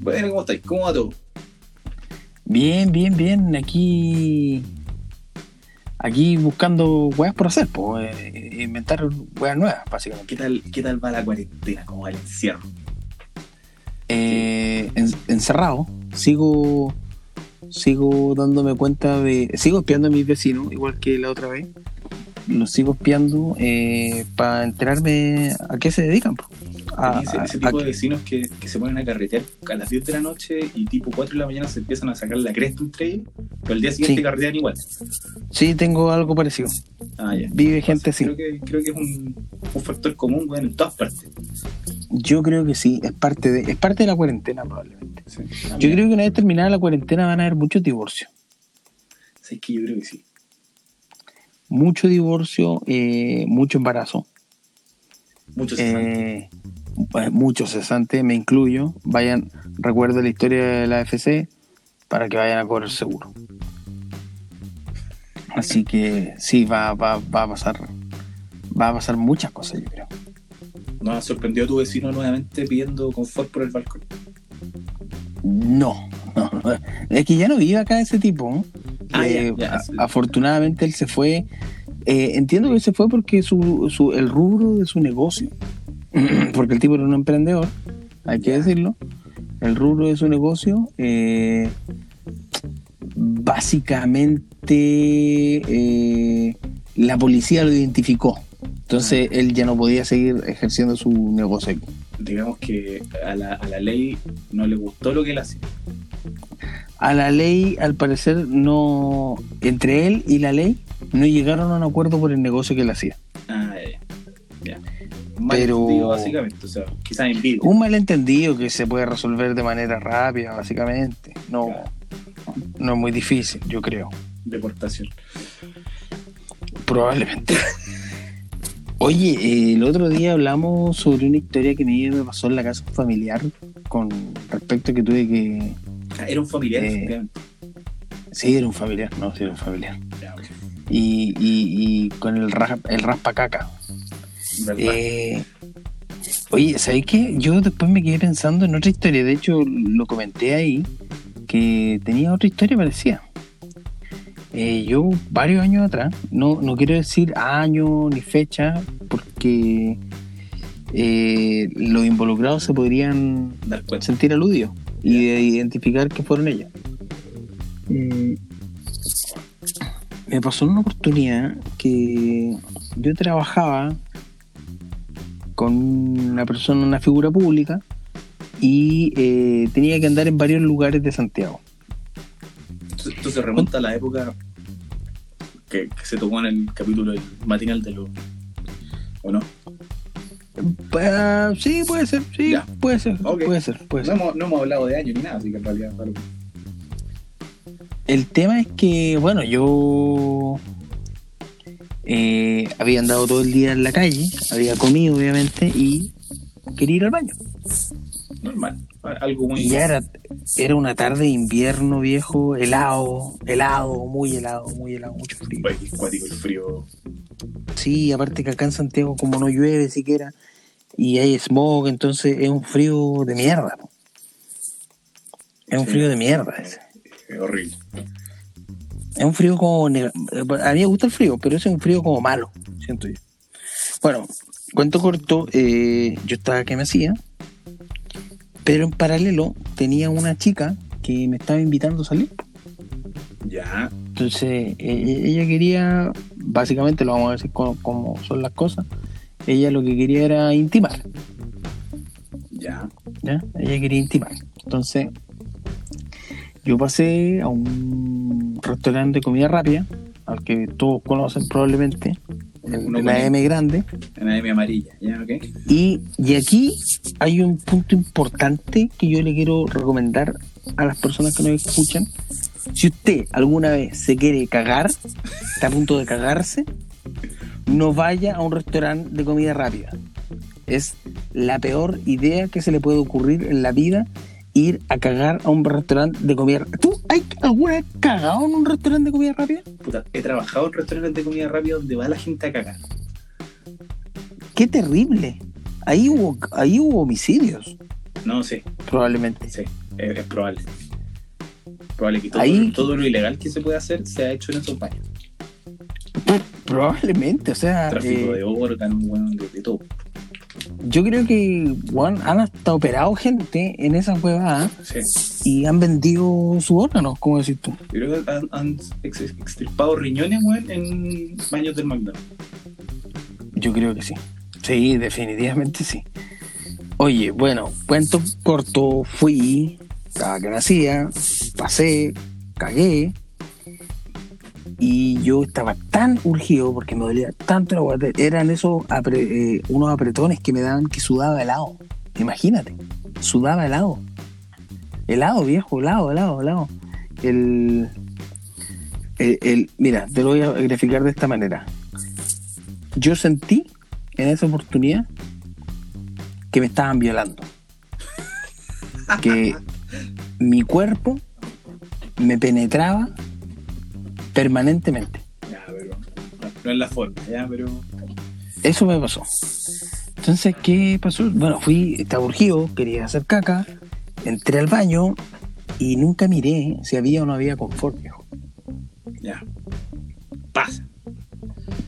Bueno, ¿cómo estáis? ¿Cómo va todo? Bien, bien, bien. Aquí. Aquí buscando weas por hacer, pues. inventar weas nuevas, básicamente. ¿Qué tal, ¿Qué tal va la cuarentena? ¿Cómo va el encierro? Eh, en- encerrado. Sigo. Sigo dándome cuenta de. Sigo espiando a mis vecinos, igual que la otra vez. Los sigo espiando eh, para enterarme a qué se dedican. po. A- ese, ese a- tipo de vecinos que, que se ponen a carretear a las 10 de la noche y tipo 4 de la mañana se empiezan a sacar la cresta entre ellos, pero el día siguiente Sí. carretean igual. Sí, tengo algo parecido. Ah, ya. Vive gente así. Creo que, creo que es un, un factor común weón, en todas partes. Yo creo que sí, es parte de, es parte de la cuarentena probablemente. Sí. Yo creo que una vez terminada la cuarentena van a haber muchos divorcios. Sí, que yo creo que sí. Mucho divorcio, eh, mucho embarazo, Muchos eh, pues, mucho cesante, me incluyo. Vayan, recuerden la historia de la AFC para que vayan a cobrar seguro. Así que sí, va, va, va a pasar, va a pasar muchas cosas, yo creo. ¿No ha sorprendido a tu vecino nuevamente pidiendo confort por el balcón? No, no, no. es que ya no vive acá ese tipo. Ah, Eh, ya, ya, a- sí. afortunadamente él se fue. eh, entiendo que se fue porque su, su- el rubro de su negocio, porque el tipo era un emprendedor, hay que decirlo. El rubro de su negocio, eh, básicamente eh, la policía lo identificó. Entonces él ya no podía seguir ejerciendo su negocio aquí. Digamos que a la, a la ley no le gustó lo que él hacía. A la ley, al parecer, no. Entre él y la ley, no llegaron a un acuerdo por el negocio que él hacía. Ah, ya. ya. Mal Pero- entendido, básicamente. O sea, quizás envidia. Un malentendido que se puede resolver de manera rápida, básicamente. No, Claro. no es muy difícil, yo creo. Deportación. Probablemente. Oye, el otro día hablamos sobre una historia que me me pasó en la casa familiar con respecto a que tuve que. Ah, Era un familiar, Eh. Sí, era un familiar, no, sí, era un familiar. Ya. Y, y, y con el, raspa, el. ¿Verdad? Eh, oye, ¿sabéis qué? Yo después me quedé pensando en otra historia. De hecho, lo comenté ahí, que tenía otra historia parecida. Eh, yo, varios años atrás, no, no quiero decir año ni fecha, porque eh, los involucrados se podrían Dar cuenta. sentir aludidos y de identificar que fueron ellos. Mm, me pasó una oportunidad que yo trabajaba con una persona, una figura pública, y eh, tenía que andar en varios lugares de Santiago. Esto, se remonta a la época que, que se tocó en el capítulo del matinal de los. ¿O no? Ah, sí, puede ser, sí, Ya. puede ser, puede ser, puede No ser. hemos, no hemos hablado de años ni nada, así que en realidad. El tema es que, bueno, yo eh, había andado todo el día en la calle, había comido obviamente y quería ir al baño. Normal. Algo muy. Y ya era, era una tarde de invierno viejo, helado, helado, muy helado, muy helado, mucho frío. Cuático el frío. Sí, aparte que acá en Santiago como no llueve siquiera y hay smog, entonces es un frío de mierda. Es un Sí. frío de mierda ese. Es horrible. Es un frío como... A mí me gusta el frío, pero ese es un frío como malo, siento yo. Bueno, cuento corto, eh, yo estaba que me hacía, pero en paralelo tenía una chica que me estaba invitando a salir. Ya. Entonces, e- ella quería, básicamente lo vamos a decir como, como son las cosas, ella lo que quería era intimar, Ya. ¿ya? Ella quería intimar. Entonces, yo pasé a un restaurante de comida rápida, al que todos conocen probablemente, Uno de la M grande, En la M amarilla. Ya, ok. y, y aquí hay un punto importante que yo le quiero recomendar a las personas que nos escuchan. Si usted alguna vez se quiere cagar, está a punto de cagarse, no vaya a un restaurante de comida rápida. Es la peor idea que se le puede ocurrir en la vida ir a cagar a un restaurante de comida rápida. ¿Tú hay alguna vez cagado en un restaurante de comida rápida? Puta, he trabajado en restaurantes de comida rápida donde va la gente a cagar. Qué terrible. Ahí hubo, ahí hubo homicidios. No, sí, Probablemente. sí, es, es probable. Probable que todo, Ahí- todo lo ilegal que se puede hacer se ha hecho en esos baños. Probablemente, o sea, Tráfico eh, de órganos, weón, de, de todo. Yo creo que weón, han hasta operado gente en esa huevada Sí. y han vendido sus órganos, como decís tú. Yo creo que han, han ex- extirpado riñones, weón, en baños del McDonald's. Yo creo que sí. Sí, definitivamente sí. Oye, bueno, cuento corto, fui, cada que nacía, pasé, cagué. Y yo estaba tan urgido porque me dolía tanto la guata. Eran esos apre- eh, unos apretones que me daban que sudaba helado. Imagínate, sudaba helado. Helado, viejo, helado, helado, helado. El, el, el- mira, te lo voy a graficar de esta manera. Yo sentí en esa oportunidad que me estaban violando. Que mi cuerpo me penetraba permanentemente. Ya, pero. No, es la forma, ya, pero. Eso me pasó. Entonces, ¿qué pasó? Bueno, fui, estaba urgido, quería hacer caca, entré al baño y nunca miré si había o no había confort, viejo. Ya. Pasa,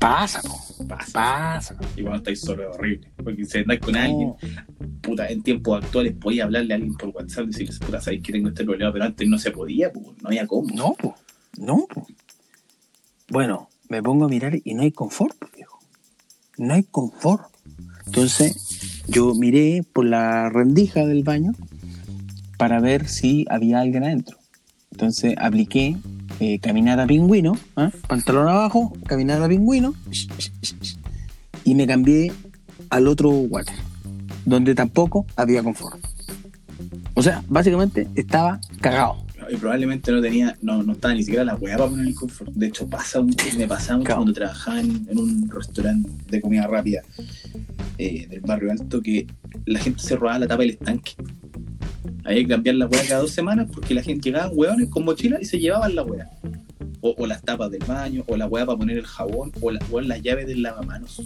Pasa, po, pasa. pasa. Y cuando estáis solo es horrible. Porque si andáis con No. alguien, puta, en tiempos actuales podía hablarle a alguien por WhatsApp y decirles, puta, sabéis que tengo este problema, pero antes no se podía, pues, no había cómo. No, po, no, po. Bueno, me pongo a mirar y no hay confort, po, viejo. No hay confort. Entonces, yo miré por la rendija del baño para ver si había alguien adentro. Entonces, apliqué eh, caminata pingüino, ¿ah? pantalón abajo, caminata pingüino, y me cambié al otro water, donde tampoco había confort. O sea, básicamente estaba cagado. Y probablemente no tenía, no, no estaba ni siquiera la weá para poner el confort. De hecho, pasa mucho, me pasaba mucho cuando trabajaba en, en un restaurante de comida rápida eh, del barrio alto que la gente se robaba la tapa del estanque. Había que cambiar la weá cada dos semanas porque la gente llegaba hueones con mochila y se llevaban la weá. O, o las tapas del baño, o la weá para poner el jabón, o, la, o las llaves del lavamanos.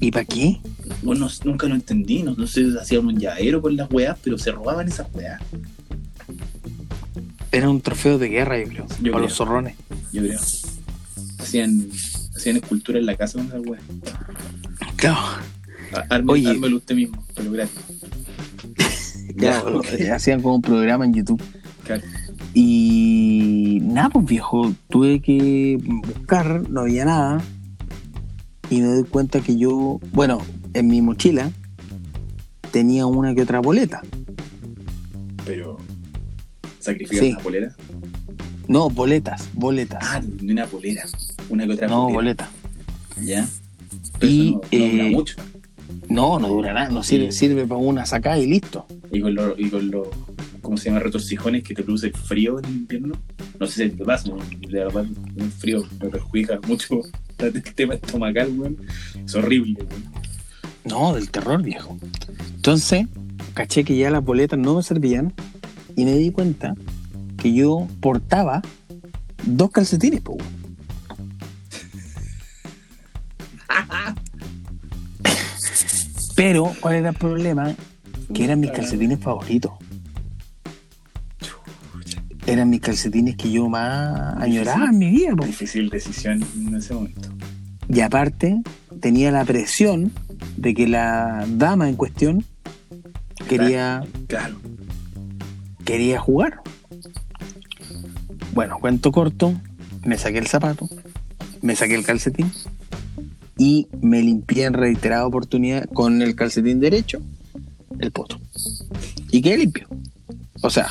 ¿Y para qué? Bueno, nunca lo entendí, no, no sé si hacían un llavero con las weas, pero se robaban esas weas, Era un trofeo de guerra, yo creo, Yo para creo. los zorrones. yo creo. Hacían, hacían escultura en la casa con weas. Claro. Arme, Oye. ármelo usted mismo, pero gratis. Ya, ok. eh, hacían como un programa en YouTube. Claro. Y nada, pues viejo, tuve que buscar, no había nada. Y me doy cuenta que yo, bueno, en mi mochila tenía una que otra boleta. Pero. ¿Sacrificas Sí. una polera? No, boletas, boletas. Ah, de una polera. Una que otra no, boleta. Ya. Pero Y, eso no, no dura eh, mucho. No, no dura nada, no sirve, sirve para una sacada y listo. Y con los, y con los, ¿cómo se llama? Retorcijones que te produce frío en invierno. No sé si te pasa, ¿no? de verdad, un frío me perjudica mucho el tema estomacal, weón. Es horrible, weón. No, del terror, viejo. Entonces, caché que ya las boletas no me servían y me di cuenta que yo portaba dos calcetines, po. Pero, ¿cuál era el problema? Que eran mis calcetines favoritos. Eran mis calcetines que yo más añoraba en mi vida, po. Difícil decisión en ese momento. Y aparte, tenía la presión de que la dama en cuestión quería, Claro. Quería jugar. Bueno, cuento corto, me saqué el zapato, me saqué el calcetín y me limpié en reiterada oportunidad con el calcetín derecho el poto. Y quedé limpio. O sea,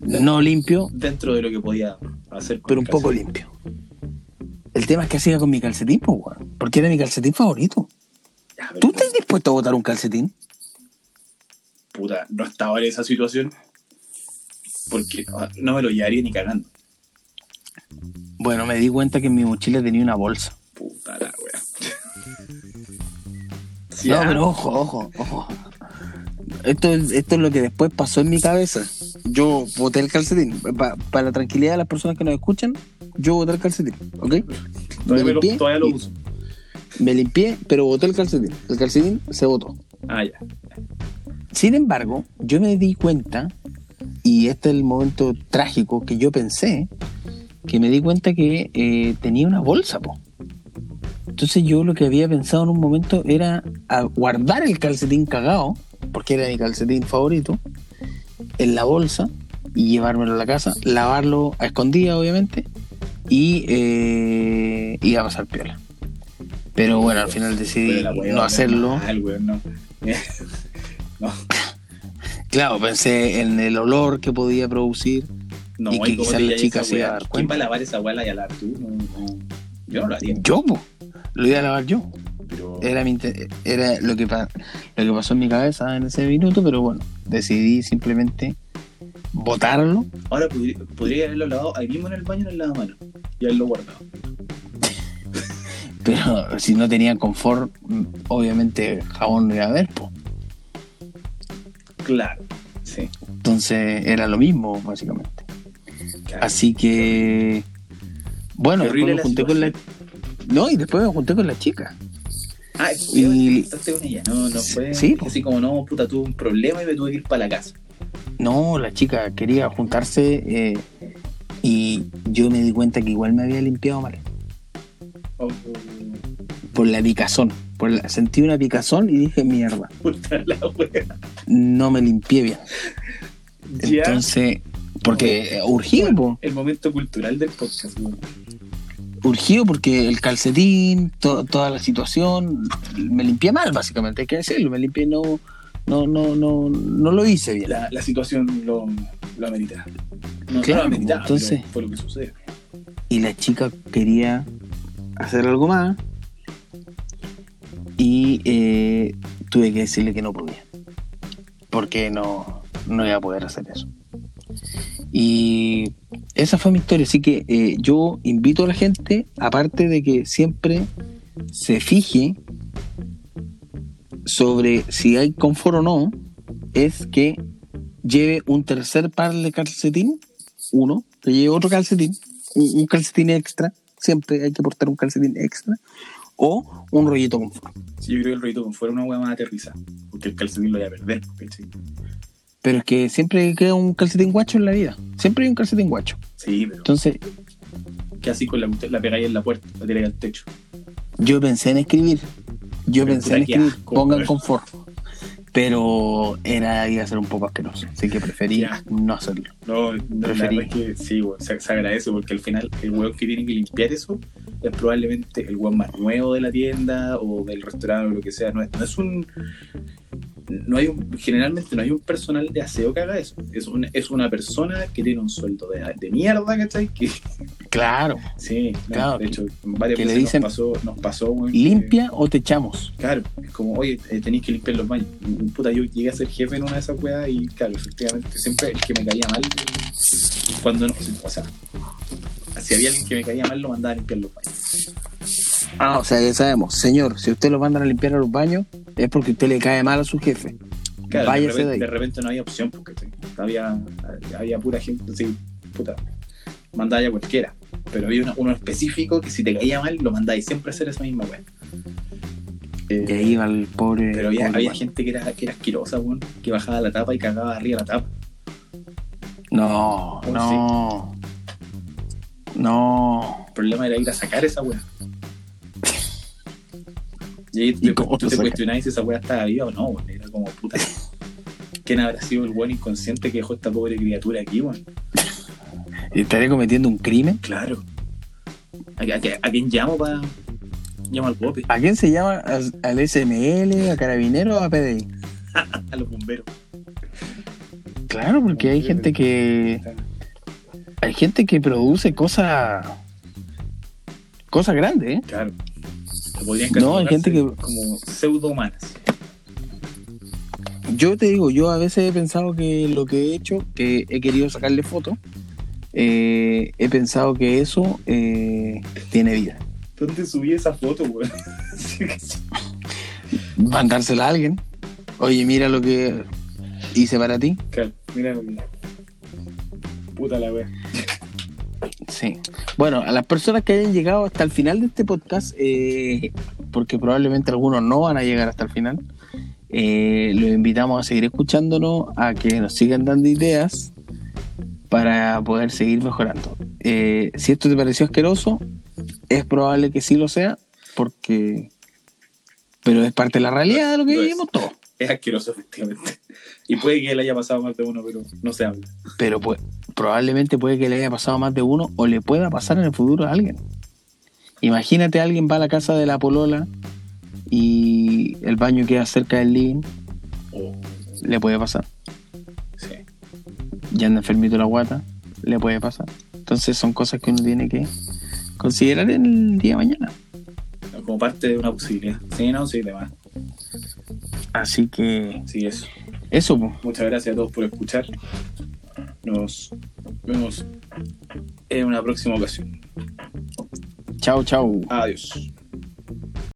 no limpio, Dentro de lo que podía hacer. con pero un poco limpio. El tema es que hacía con mi calcetín, pues, weón, porque era mi calcetín favorito. Ya, ¿Tú estás dispuesto a botar un calcetín? Puta, no estaba en esa situación. Porque no, no me lo llevaría ni cagando. Bueno, me di cuenta que en mi mochila tenía una bolsa. Puta la wea. No, ah, pero ojo, ojo, ojo. Esto es, esto es lo que después pasó en mi cabeza. Yo boté el calcetín. Pa- para la tranquilidad de las personas que nos escuchan, yo boté el calcetín, ¿ok? todavía, me lo, limpié todavía lo uso. Me limpié, pero boté el calcetín. El calcetín se botó. Ah, ya. Sin embargo, yo me di cuenta, y este es el momento trágico que yo pensé, que me di cuenta que eh, tenía una bolsa, po. Entonces yo lo que había pensado en un momento era guardar el calcetín cagado, porque era mi calcetín favorito, en la bolsa y llevármelo a la casa, lavarlo a escondida, obviamente, y eh, iba a pasar piola. Pero bueno, al final decidí no hacerlo. mal, no. no, Claro, pensé en el olor que podía producir. no, Y que quizás la chica se iba a dar ¿Quién cuenta. va a lavar esa weá y a lavar tú? No, no. Yo no lo haría. Yo, po, lo iba a lavar yo. Pero Era, mi era lo, que pa- lo que pasó en mi cabeza en ese minuto, pero bueno, decidí simplemente botarlo. ahora podría, podría haberlo lavado ahí mismo en el baño en el lavamanos y haberlo guardado. Pero si no tenía confort, obviamente jabón no iba a haber, po. Claro, sí. Entonces era lo mismo, básicamente. claro. Así que. Bueno, Qué después horrible me la junté con la. situación. No, y después me junté con la chica. Ah, Y- con ella. No, no fue Sí, así como, no, puta, tuve un problema y me tuve que ir para la casa. No, la chica quería juntarse eh, y yo me di cuenta que igual me había limpiado mal. Oh, Por la picazón. Por la- sentí una picazón y dije, mierda, puta la wea. no me limpié bien. Ya. Entonces, porque eh, urgido. El momento cultural del podcast, urgido porque el calcetín, to- toda la situación, me limpié mal, básicamente, hay que decirlo, me limpié no, no, no, no, no lo hice bien. La, la situación lo, lo amerita. No, Claro, no lo ameritaba, entonces- fue lo que sucedió. Y la chica quería hacer algo más y eh, tuve que decirle que no podía, porque no, no iba a poder hacer eso. Y esa fue mi historia, así que eh, yo invito a la gente, aparte de que siempre se fije sobre si hay confort o no, es que lleve un tercer par de calcetín, uno, que lleve otro calcetín, un, un calcetín extra, siempre hay que portar un calcetín extra, o un rollito confort. Sí, yo creo que el rollito con fuera una hueá más aterrizada. Porque el calcetín lo voy a perder. ¿cachai? Pero es que siempre queda un calcetín guacho en la vida, siempre hay un calcetín guacho. Sí, pero Entonces que así con la, la pegáis en la puerta, la tiráis al techo. yo pensé en escribir, yo Pero pensé en escribir, asco, pongan confort. Pero era iba a ser un poco asqueroso, así que preferí asco. no hacerlo. No, no la Preferí. verdad es que sí, se, se agradece porque al final el hueón que tiene que limpiar eso es probablemente el hueón más nuevo de la tienda o del restaurante o lo que sea. No es, no es un. No hay un, generalmente no hay un personal de aseo que haga eso. Es, un- es una persona que tiene un sueldo de, de mierda, ¿cachai? Que, Claro, sí, no, Claro, de hecho, varias que le veces dicen, nos pasó, nos pasó que- limpia o te echamos. Claro, es como, oye, eh, tenéis que limpiar los baños. Puta, yo llegué a ser jefe en una de esas weas y, claro, efectivamente, siempre el que me caía mal, cuando no, o sea, si había alguien que me caía mal, lo mandaba a limpiar los baños. Ah, o sea, ya sabemos, señor, si usted lo mandan a limpiar a los baños, es porque usted le cae mal a su jefe. Claro, Váyase de repente, ahí. de repente no había opción, porque había, había pura gente, así, puta, mandaba ya cualquiera. Pero había uno, uno específico que si te caía mal, lo mandaba y siempre a hacer esa misma. Eh, Y ahí va el pobre. pero había, pobre había weón. gente que era, que era asquerosa, weón, que bajaba la tapa y cagaba arriba la tapa. No, Oh, no. No. El problema era ir a sacar esa weá. Y ahí ¿Y tú, cómo tú te cuestionabas si esa weá estaba viva o no, weón. Era como puta. ¿Quién habrá sido el buen inconsciente que dejó esta pobre criatura aquí, weón? ¿Estaré cometiendo un crimen? Claro. ¿A, a- a quién llamo para.? Llamo al bope, ¿A quién se llama? ¿Al al SML, a Carabinero o a PDI? a los bomberos. Claro, porque hay gente que. Hay gente que produce cosas. Cosas grandes, ¿eh? Claro. Podrían No, hay gente que- Como pseudo-humanas. Yo te digo, yo a veces he pensado que lo que he hecho, que he querido sacarle fotos, eh, he pensado que eso eh, tiene vida. ¿Dónde subí esa foto, weón? Mandársela a alguien. Oye, mira lo que hice para ti. Claro, mira lo que. Puta la. Sí. Bueno, a las personas que hayan llegado hasta el final de este podcast, eh, porque probablemente algunos no van a llegar hasta el final, Eh, los invitamos a seguir escuchándonos, a que nos sigan dando ideas para poder seguir mejorando. Eh, si esto te pareció asqueroso, es probable que sí lo sea, porque... Pero es parte de la realidad de lo que Lo vivimos todos. Es asqueroso, efectivamente. Y puede que le haya pasado más de uno, pero no se habla. Pero pues, probablemente puede que le haya pasado más de uno o le pueda pasar en el futuro a alguien. Imagínate alguien va a la casa de la polola y el baño queda cerca del living, Oh, le puede pasar. Ya anda enfermito la guata, le puede pasar. Entonces son cosas que uno tiene que considerar en el día de mañana. Como parte de una posibilidad. Sí, no, sí, demás. Así que Sí, eso. eso, pues. Muchas gracias a todos por escuchar. Nos vemos en una próxima ocasión. chao, chao. Adiós.